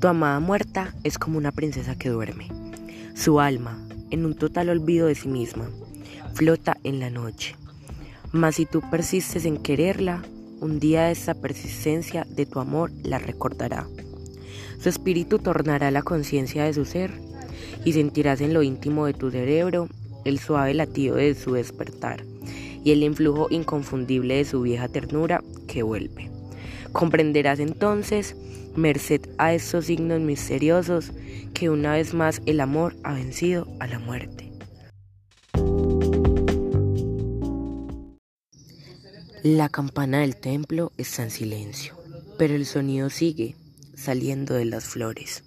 Tu amada muerta es como una princesa que duerme. Su alma, en un total olvido de sí misma, flota en la noche. Mas si tú persistes en quererla, un día esa persistencia de tu amor la recordará. Su espíritu tornará la conciencia de su ser y sentirás en lo íntimo de tu cerebro el suave latido de su despertar y el influjo inconfundible de su vieja ternura que vuelve. Comprenderás entonces, merced a estos signos misteriosos, que una vez más el amor ha vencido a la muerte. La campana del templo está en silencio, pero el sonido sigue saliendo de las flores.